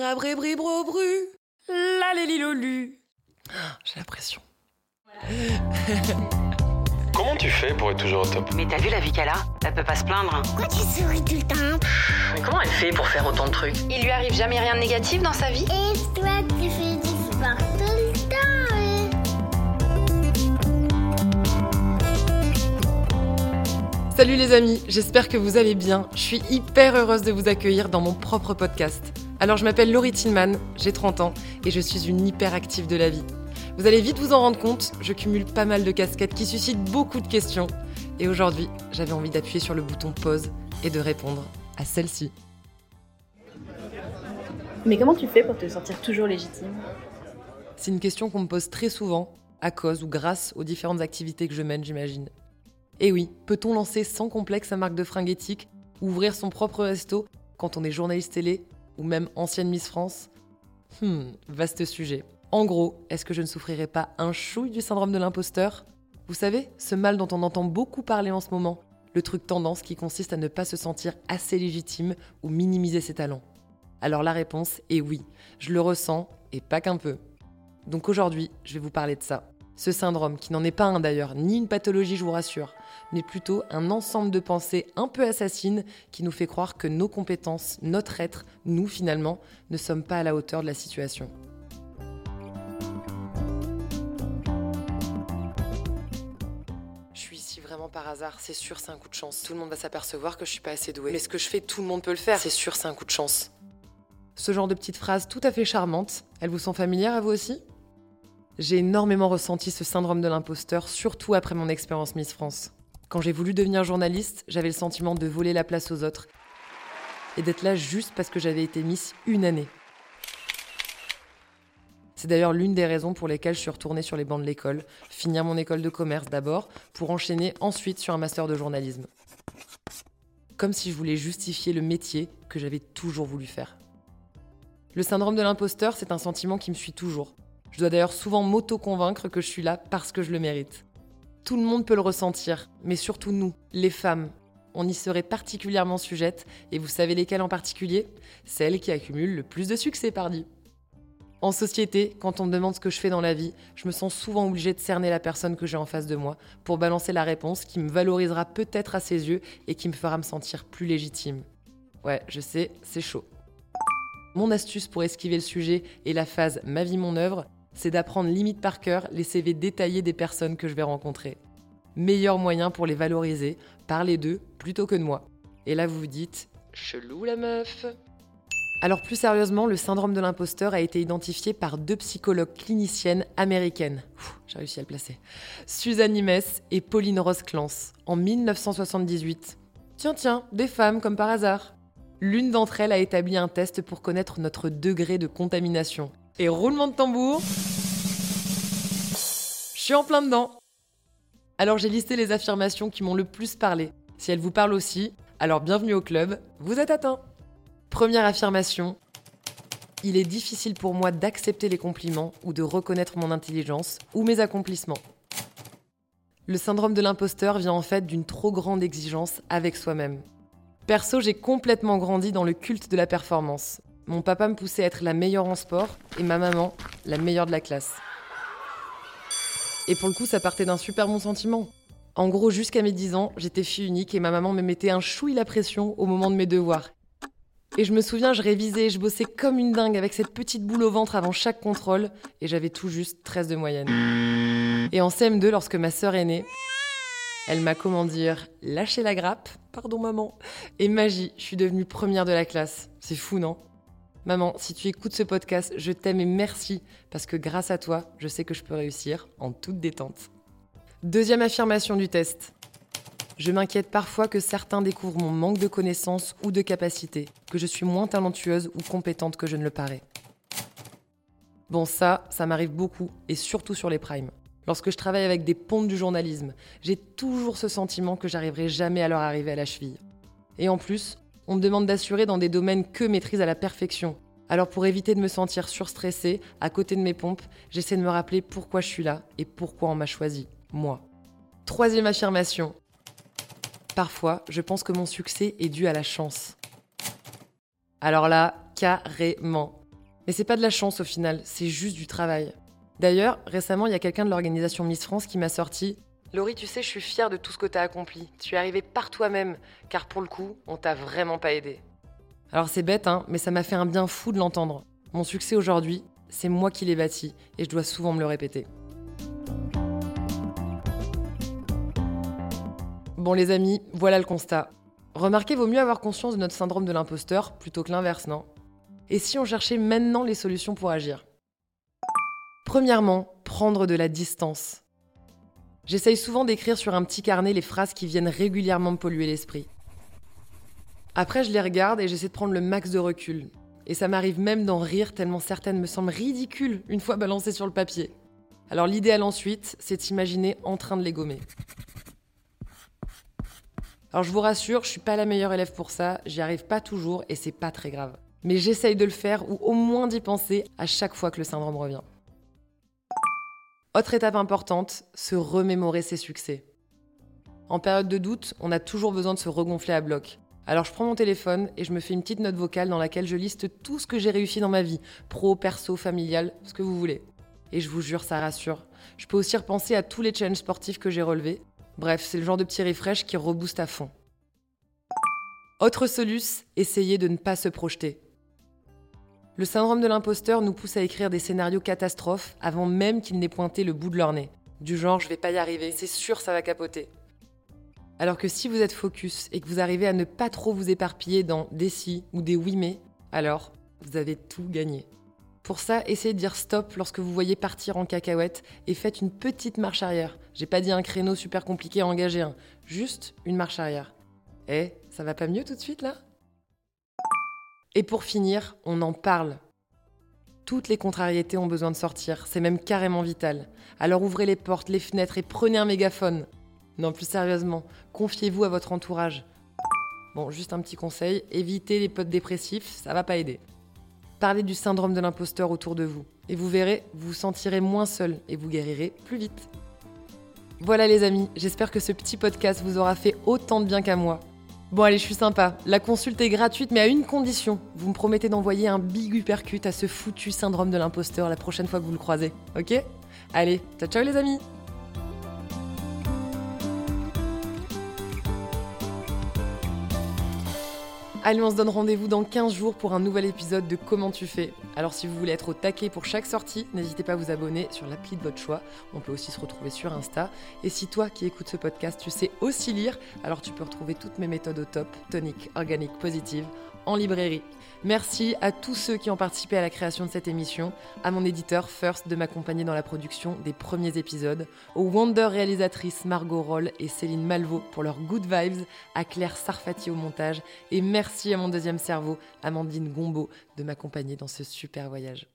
Rabribribro-bru. La lélilolu. J'ai la pression. Comment tu fais pour être toujours au top? Mais t'as vu la vie qu'elle a? Elle peut pas se plaindre. Pourquoi tu souris tout le temps? Mais comment elle fait pour faire autant de trucs? Il lui arrive jamais rien de négatif dans sa vie? Et toi, tu fais du sport tout le temps hein? Salut les amis, j'espère que vous allez bien. Je suis hyper heureuse de vous accueillir dans mon propre podcast. Alors je m'appelle Laurie Tillman, j'ai 30 ans et je suis une hyperactive de la vie. Vous allez vite vous en rendre compte, je cumule pas mal de casquettes qui suscitent beaucoup de questions. Et aujourd'hui, j'avais envie d'appuyer sur le bouton pause et de répondre à celle-ci. Mais comment tu fais pour te sentir toujours légitime? C'est une question qu'on me pose très souvent, à cause ou grâce aux différentes activités que je mène, j'imagine. Et oui, peut-on lancer sans complexe sa marque de fringues éthique, ou ouvrir son propre resto quand on est journaliste télé, ou même ancienne Miss France Hmm, vaste sujet. En gros, est-ce que je ne souffrirais pas un chouille du syndrome de l'imposteur? Vous savez, ce mal dont on entend beaucoup parler en ce moment, le truc tendance qui consiste à ne pas se sentir assez légitime ou minimiser ses talents. Alors la réponse est oui, je le ressens, et pas qu'un peu. Donc aujourd'hui, je vais vous parler de ça. Ce syndrome, qui n'en est pas un d'ailleurs, ni une pathologie, je vous rassure, mais plutôt un ensemble de pensées un peu assassines qui nous fait croire que nos compétences, notre être, nous finalement, ne sommes pas à la hauteur de la situation. Je suis ici vraiment par hasard, c'est sûr, c'est un coup de chance. Tout le monde va s'apercevoir que je suis pas assez douée. Mais ce que je fais, tout le monde peut le faire. C'est sûr, c'est un coup de chance. Ce genre de petites phrases tout à fait charmantes, elles vous sont familières à vous aussi? J'ai énormément ressenti ce syndrome de l'imposteur, surtout après mon expérience Miss France. Quand j'ai voulu devenir journaliste, j'avais le sentiment de voler la place aux autres et d'être là juste parce que j'avais été Miss une année. C'est d'ailleurs l'une des raisons pour lesquelles je suis retournée sur les bancs de l'école, finir mon école de commerce d'abord, pour enchaîner ensuite sur un master de journalisme. Comme si je voulais justifier le métier que j'avais toujours voulu faire. Le syndrome de l'imposteur, c'est un sentiment qui me suit toujours. Je dois d'ailleurs souvent m'auto-convaincre que je suis là parce que je le mérite. Tout le monde peut le ressentir, mais surtout nous, les femmes. On y serait particulièrement sujette, et vous savez lesquelles en particulier? Celles qui accumulent le plus de succès, pardi. En société, quand on me demande ce que je fais dans la vie, je me sens souvent obligée de cerner la personne que j'ai en face de moi pour balancer la réponse qui me valorisera peut-être à ses yeux et qui me fera me sentir plus légitime. Ouais, je sais, c'est chaud. Mon astuce pour esquiver le sujet et la phase ma vie, mon œuvre, c'est d'apprendre limite par cœur les CV détaillés des personnes que je vais rencontrer. Meilleur moyen pour les valoriser, parler d'eux plutôt que de moi. Et là, vous vous dites, chelou la meuf. Alors plus sérieusement, le syndrome de l'imposteur a été identifié par deux psychologues cliniciennes américaines. J'ai réussi à le placer. Suzanne Imes et Pauline Rosclance, en 1978. Tiens, tiens, des femmes comme par hasard. L'une d'entre elles a établi un test pour connaître notre degré de contamination. Et roulement de tambour. Je suis en plein dedans. Alors j'ai listé les affirmations qui m'ont le plus parlé. Si elles vous parlent aussi, alors bienvenue au club, vous êtes atteint. Première affirmation. Il est difficile pour moi d'accepter les compliments ou de reconnaître mon intelligence ou mes accomplissements. Le syndrome de l'imposteur vient en fait d'une trop grande exigence avec soi-même. Perso, j'ai complètement grandi dans le culte de la performance. Mon papa me poussait à être la meilleure en sport et ma maman, la meilleure de la classe. Et pour le coup, ça partait d'un super bon sentiment. En gros, jusqu'à mes 10 ans, j'étais fille unique et ma maman me mettait un chouille la pression au moment de mes devoirs. Et je me souviens, je révisais, je bossais comme une dingue avec cette petite boule au ventre avant chaque contrôle et j'avais tout juste 13 de moyenne. Et en CM2, lorsque ma sœur est née, elle m'a, comment dire, lâché la grappe, pardon maman, et magie, je suis devenue première de la classe. C'est fou, non? Maman, si tu écoutes ce podcast, je t'aime et merci, parce que grâce à toi, je sais que je peux réussir en toute détente. Deuxième affirmation du test. Je m'inquiète parfois que certains découvrent mon manque de connaissances ou de capacités, que je suis moins talentueuse ou compétente que je ne le parais. Bon, ça, ça m'arrive beaucoup, et surtout sur les primes. Lorsque je travaille avec des pontes du journalisme, j'ai toujours ce sentiment que j'arriverai jamais à leur arriver à la cheville. Et en plus, on me demande d'assurer dans des domaines que maîtrise à la perfection. Alors pour éviter de me sentir surstressée, à côté de mes pompes, j'essaie de me rappeler pourquoi je suis là et pourquoi on m'a choisi, moi. Troisième affirmation. Parfois, je pense que mon succès est dû à la chance. Alors là, carrément. Mais c'est pas de la chance au final, c'est juste du travail. D'ailleurs, récemment, il y a quelqu'un de l'organisation Miss France qui m'a sorti Laurie, tu sais, je suis fière de tout ce que t'as accompli. Tu es arrivée par toi-même, car pour le coup, on t'a vraiment pas aidé. Alors c'est bête, hein, mais ça m'a fait un bien fou de l'entendre. Mon succès aujourd'hui, c'est moi qui l'ai bâti, et je dois souvent me le répéter. Bon les amis, voilà le constat. Remarquez, vaut mieux avoir conscience de notre syndrome de l'imposteur plutôt que l'inverse, non? Et si on cherchait maintenant les solutions pour agir? Premièrement, prendre de la distance. J'essaye souvent d'écrire sur un petit carnet les phrases qui viennent régulièrement me polluer l'esprit. Après, je les regarde et j'essaie de prendre le max de recul. Et ça m'arrive même d'en rire tellement certaines me semblent ridicules une fois balancées sur le papier. Alors l'idéal ensuite, c'est d'imaginer en train de les gommer. Alors je vous rassure, je suis pas la meilleure élève pour ça, j'y arrive pas toujours et c'est pas très grave. Mais j'essaye de le faire ou au moins d'y penser à chaque fois que le syndrome revient. Autre étape importante, se remémorer ses succès. En période de doute, on a toujours besoin de se regonfler à bloc. Alors je prends mon téléphone et je me fais une petite note vocale dans laquelle je liste tout ce que j'ai réussi dans ma vie, pro, perso, familial, ce que vous voulez. Et je vous jure, ça rassure. Je peux aussi repenser à tous les challenges sportifs que j'ai relevés, Bref, c'est le genre de petit refresh qui rebooste à fond. Autre soluce, essayez de ne pas se projeter. Le syndrome de l'imposteur nous pousse à écrire des scénarios catastrophes avant même qu'ils n'aient pointé le bout de leur nez. Du genre, je vais pas y arriver, c'est sûr, ça va capoter. Alors que si vous êtes focus et que vous arrivez à ne pas trop vous éparpiller dans des si ou des oui mais, alors vous avez tout gagné. Pour ça, essayez de dire stop lorsque vous voyez partir en cacahuète et faites une petite marche arrière. J'ai pas dit un créneau super compliqué à engager, juste une marche arrière. Eh, ça va pas mieux tout de suite là? Et pour finir, on en parle. Toutes les contrariétés ont besoin de sortir, c'est même carrément vital. Alors ouvrez les portes, les fenêtres et prenez un mégaphone. Non, plus sérieusement, confiez-vous à votre entourage. Bon, juste un petit conseil, évitez les potes dépressifs, ça va pas aider. Parlez du syndrome de l'imposteur autour de vous. Et vous verrez, vous vous sentirez moins seul et vous guérirez plus vite. Voilà les amis, j'espère que ce petit podcast vous aura fait autant de bien qu'à moi. Bon allez, je suis sympa. La consulte est gratuite, mais à une condition. Vous me promettez d'envoyer un big uppercut à ce foutu syndrome de l'imposteur la prochaine fois que vous le croisez. Ok? Allez, ciao ciao les amis Allez, on se donne rendez-vous dans 15 jours pour un nouvel épisode de Comment tu fais. Alors si vous voulez être au taquet pour chaque sortie, n'hésitez pas à vous abonner sur l'appli de votre choix. On peut aussi se retrouver sur Insta. Et si toi qui écoutes ce podcast, tu sais aussi lire, alors tu peux retrouver toutes mes méthodes au top, tonique, organique, positive, en librairie. Merci à tous ceux qui ont participé à la création de cette émission, à mon éditeur First de m'accompagner dans la production des premiers épisodes, aux Wonder réalisatrices Margot Roll et Céline Malvaux pour leurs good vibes, à Claire Sarfati au montage, et merci à mon deuxième cerveau, Amandine Gombeau, de m'accompagner dans ce super voyage.